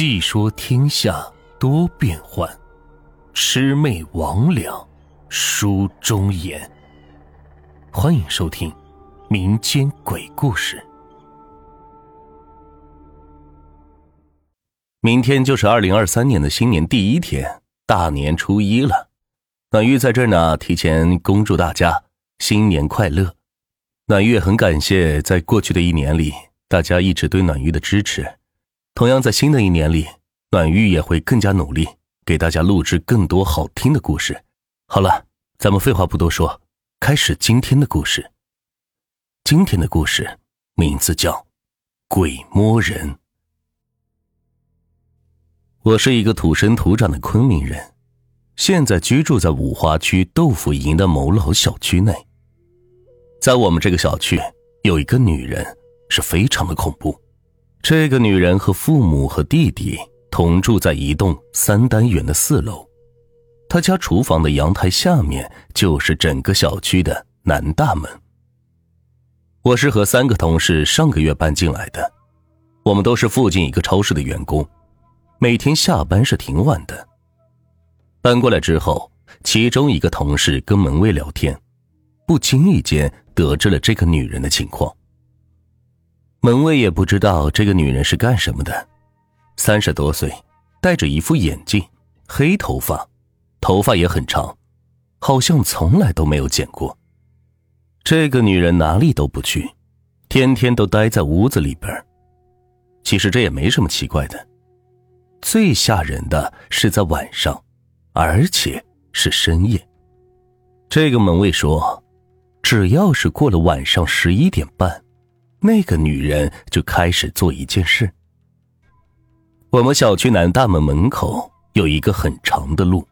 细说天下多变幻，魑魅魍魉书中言。欢迎收听民间鬼故事。明天就是二零二三年的新年第一天，大年初一了。暖玉在这儿呢，提前恭祝大家新年快乐。暖玉很感谢在过去的一年里，大家一直对暖玉的支持。同样，在新的一年里，暖玉也会更加努力，给大家录制更多好听的故事。好了，咱们废话不多说，开始今天的故事。今天的故事名字叫《鬼摸人》。我是一个土生土长的昆明人，现在居住在五华区豆腐营的某老小区内。在我们这个小区，有一个女人，是非常的恐怖。这个女人和父母和弟弟同住在一栋三单元的四楼，她家厨房的阳台下面就是整个小区的南大门。我是和三个同事上个月搬进来的，我们都是附近一个超市的员工，每天下班是挺晚的。搬过来之后，其中一个同事跟门卫聊天，不经意间得知了这个女人的情况。门卫也不知道这个女人是干什么的，三十多岁，戴着一副眼镜，黑头发，头发也很长，好像从来都没有剪过。这个女人哪里都不去，天天都待在屋子里边。其实这也没什么奇怪的，最吓人的是在晚上，而且是深夜。这个门卫说，只要是过了晚上十一点半。那个女人就开始做一件事。我们小区南大门门口有一个很长的路，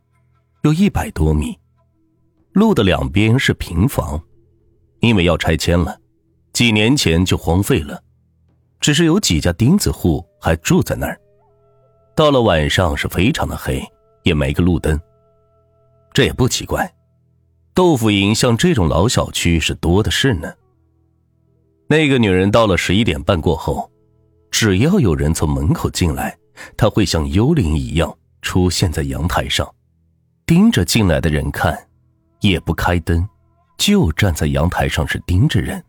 有一百多米，路的两边是平房，因为要拆迁了，几年前就荒废了，只是有几家钉子户还住在那儿。到了晚上是非常的黑，也没个路灯。这也不奇怪，豆腐营像这种老小区是多的是呢。那个女人到了十一点半过后，只要有人从门口进来，她会像幽灵一样出现在阳台上，盯着进来的人看，也不开灯，就站在阳台上是盯着人，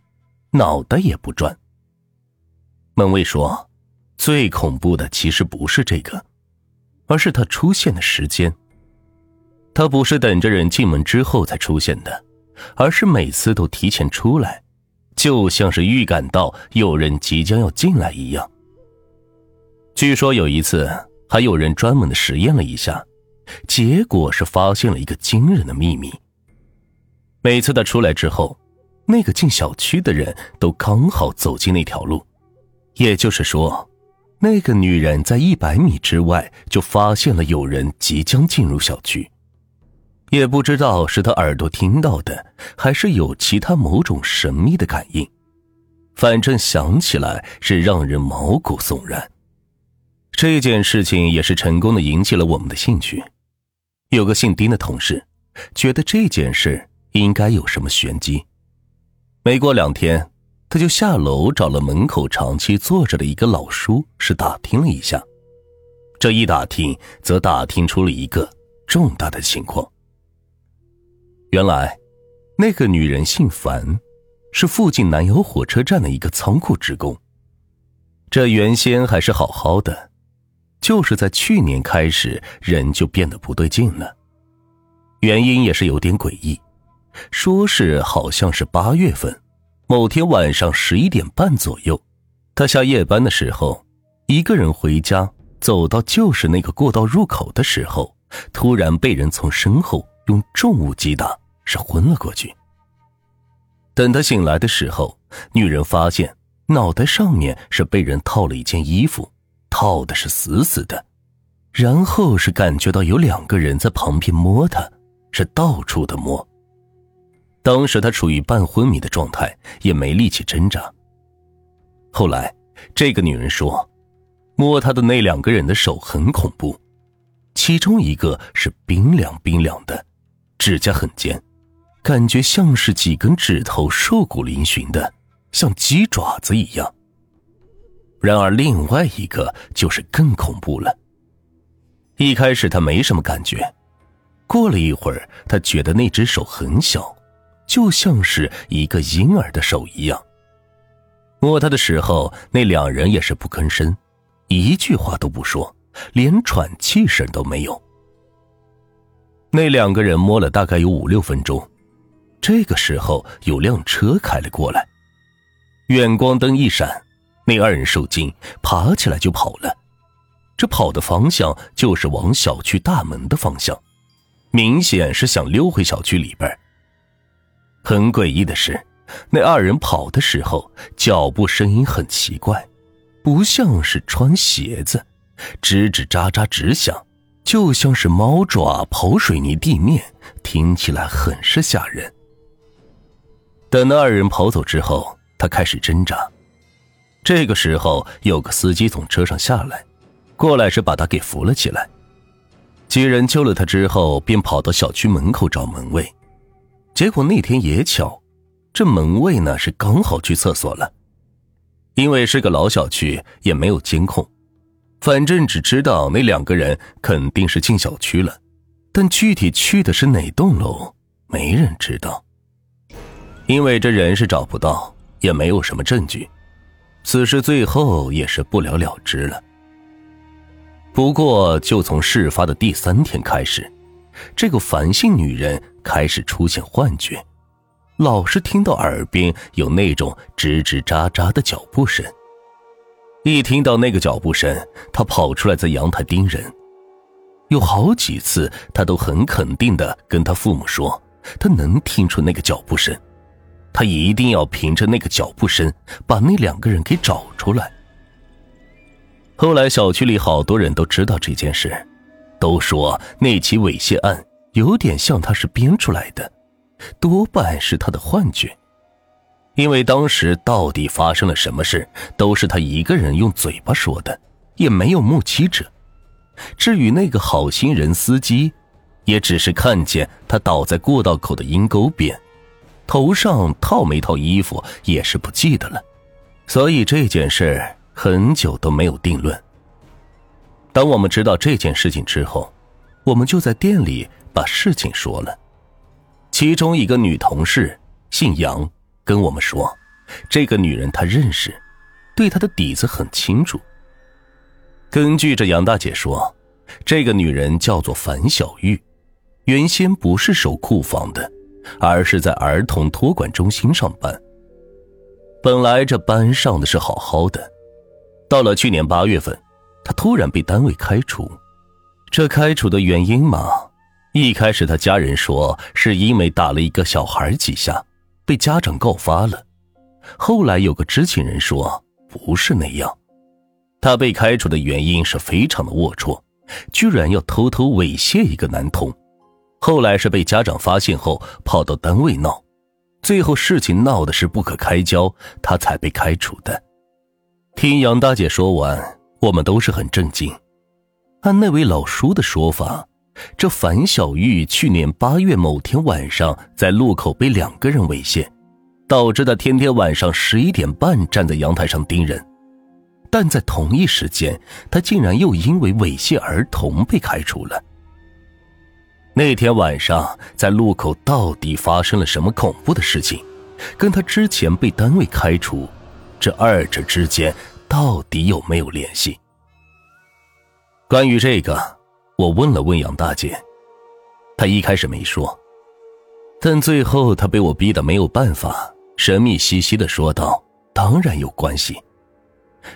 脑袋也不转。门卫说，最恐怖的其实不是这个，而是他出现的时间。他不是等着人进门之后才出现的，而是每次都提前出来。就像是预感到有人即将要进来一样。据说有一次还有人专门的实验了一下，结果是发现了一个惊人的秘密。每次他出来之后，那个进小区的人都刚好走进那条路，也就是说，那个女人在一百米之外就发现了有人即将进入小区。也不知道是他耳朵听到的，还是有其他某种神秘的感应，反正想起来是让人毛骨悚然。这件事情也是成功的引起了我们的兴趣。有个姓丁的同事，觉得这件事应该有什么玄机。没过两天，他就下楼找了门口长期坐着的一个老叔，是打听了一下。这一打听，则打听出了一个重大的情况。原来，那个女人姓樊，是附近南油火车站的一个仓库职工。这原先还是好好的，就是在去年开始，人就变得不对劲了。原因也是有点诡异，说是好像是八月份某天晚上十一点半左右，他下夜班的时候，一个人回家，走到就是那个过道入口的时候，突然被人从身后。用重物击打，是昏了过去。等他醒来的时候，女人发现脑袋上面是被人套了一件衣服，套的是死死的。然后是感觉到有两个人在旁边摸他，是到处的摸。当时他处于半昏迷的状态，也没力气挣扎。后来，这个女人说，摸她的那两个人的手很恐怖，其中一个是冰凉冰凉的。指甲很尖，感觉像是几根指头瘦骨嶙峋的，像鸡爪子一样。然而另外一个就是更恐怖了。一开始他没什么感觉，过了一会儿，他觉得那只手很小，就像是一个婴儿的手一样。摸他的时候，那两人也是不吭声，一句话都不说，连喘气声都没有。那两个人摸了大概有五六分钟，这个时候有辆车开了过来，远光灯一闪，那二人受惊，爬起来就跑了。这跑的方向就是往小区大门的方向，明显是想溜回小区里边。很诡异的是，那二人跑的时候脚步声音很奇怪，不像是穿鞋子，吱吱喳喳直响，就像是猫爪刨水泥地面，听起来很是吓人。等那二人跑走之后，他开始挣扎。这个时候，有个司机从车上下来。过来是把他给扶了起来，几人救了他之后，便跑到小区门口找门卫。结果那天也巧，这门卫呢是刚好去厕所了。因为是个老小区，也没有监控，反正只知道那两个人肯定是进小区了，但具体去的是哪栋楼，没人知道。因为这人是找不到，也没有什么证据，此事最后也是不了了之了。不过，就从事发的第三天开始，这个樊姓女人开始出现幻觉，老是听到耳边有那种吱吱喳喳的脚步声。一听到那个脚步声，他跑出来在阳台盯人。有好几次，他都很肯定的跟他父母说，他能听出那个脚步声，他一定要凭着那个脚步声把那两个人给找出来。后来，小区里好多人都知道这件事，都说那起猥亵案有点像他是编出来的，多半是他的幻觉。因为当时到底发生了什么事，都是他一个人用嘴巴说的，也没有目击者。至于那个好心人司机，也只是看见他倒在过道口的阴沟边，头上套没套衣服也是不记得了。所以这件事。很久都没有定论。当我们知道这件事情之后，我们就在店里把事情说了。其中一个女同事姓杨，跟我们说，这个女人她认识，对她的底子很清楚。根据这杨大姐说，这个女人叫做樊小玉，原先不是守库房的，而是在儿童托管中心上班。本来这班上的是好好的。到了去年八月份，他突然被单位开除。这开除的原因嘛，一开始他家人说是因为打了一个小孩几下，被家长告发了。后来有个知情人说不是那样，他被开除的原因是非常的龌龊，居然要偷偷猥亵一个男童。后来是被家长发现后跑到单位闹，最后事情闹的是不可开交，他才被开除的。听杨大姐说完，我们都是很震惊。按那位老叔的说法，这樊小玉去年八月某天晚上在路口被两个人猥亵，导致她天天晚上十一点半站在阳台上盯人。但在同一时间，他竟然又因为猥亵儿童被开除了。那天晚上在路口到底发生了什么恐怖的事情？跟他之前被单位开除？这二者之间到底有没有联系？关于这个，我问了问杨大姐，她一开始没说，但最后她被我逼得没有办法，神秘兮兮的说道：“当然有关系。”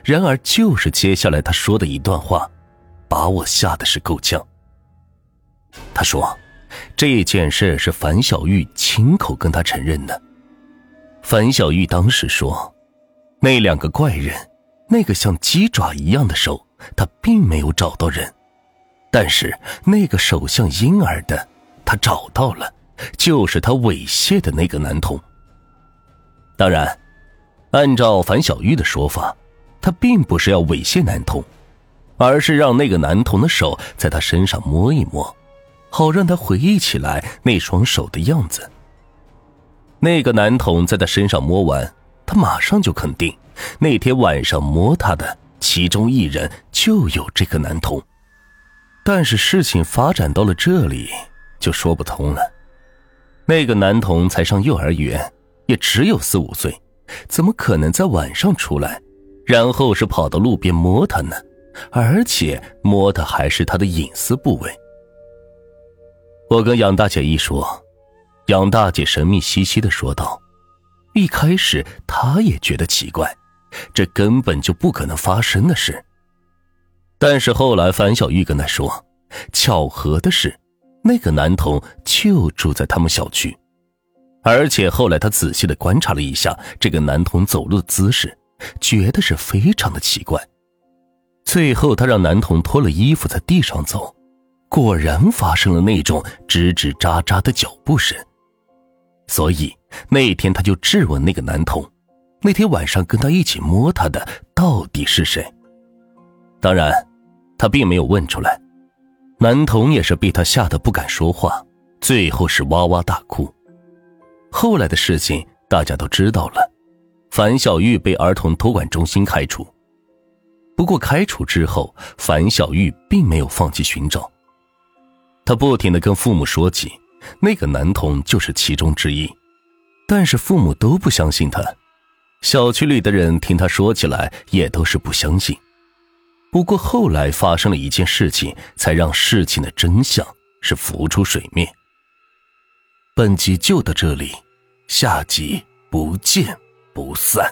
然而，就是接下来她说的一段话，把我吓得是够呛。她说：“这件事是樊小玉亲口跟她承认的。”樊小玉当时说。那两个怪人，那个像鸡爪一样的手，他并没有找到人，但是那个手像婴儿的，他找到了，就是他猥亵的那个男童。当然，按照樊小玉的说法，他并不是要猥亵男童，而是让那个男童的手在他身上摸一摸，好让他回忆起来那双手的样子。那个男童在他身上摸完。他马上就肯定那天晚上摸他的其中一人就有这个男童。但是事情发展到了这里，就说不通了。那个男童才上幼儿园，也只有四五岁，怎么可能在晚上出来，然后是跑到路边摸她呢？而且摸的还是她的隐私部位。我跟杨大姐一说，杨大姐神秘兮兮的说道：“一开始她也觉得奇怪，这根本就不可能发生的事。但是后来樊小玉跟他说，巧合的是，那个男童就住在他们小区，而且后来他仔细的观察了一下这个男童走路的姿势，觉得是非常的奇怪。最后，他让男童脱了衣服在地上走。”果然发生了那种吱吱喳喳的脚步声，所以那天他就质问那个男童：“那天晚上跟他一起摸他的到底是谁？”当然，他并没有问出来。男童也是被他吓得不敢说话，最后是哇哇大哭。后来的事情大家都知道了，樊小玉被儿童托管中心开除。不过开除之后，樊小玉并没有放弃寻找。他不停的跟父母说起，那个男童就是其中之一，但是父母都不相信他。小区里的人听他说起来也都是不相信。不过后来发生了一件事情，才让事情的真相是浮出水面。本集就到这里，下集不见不散。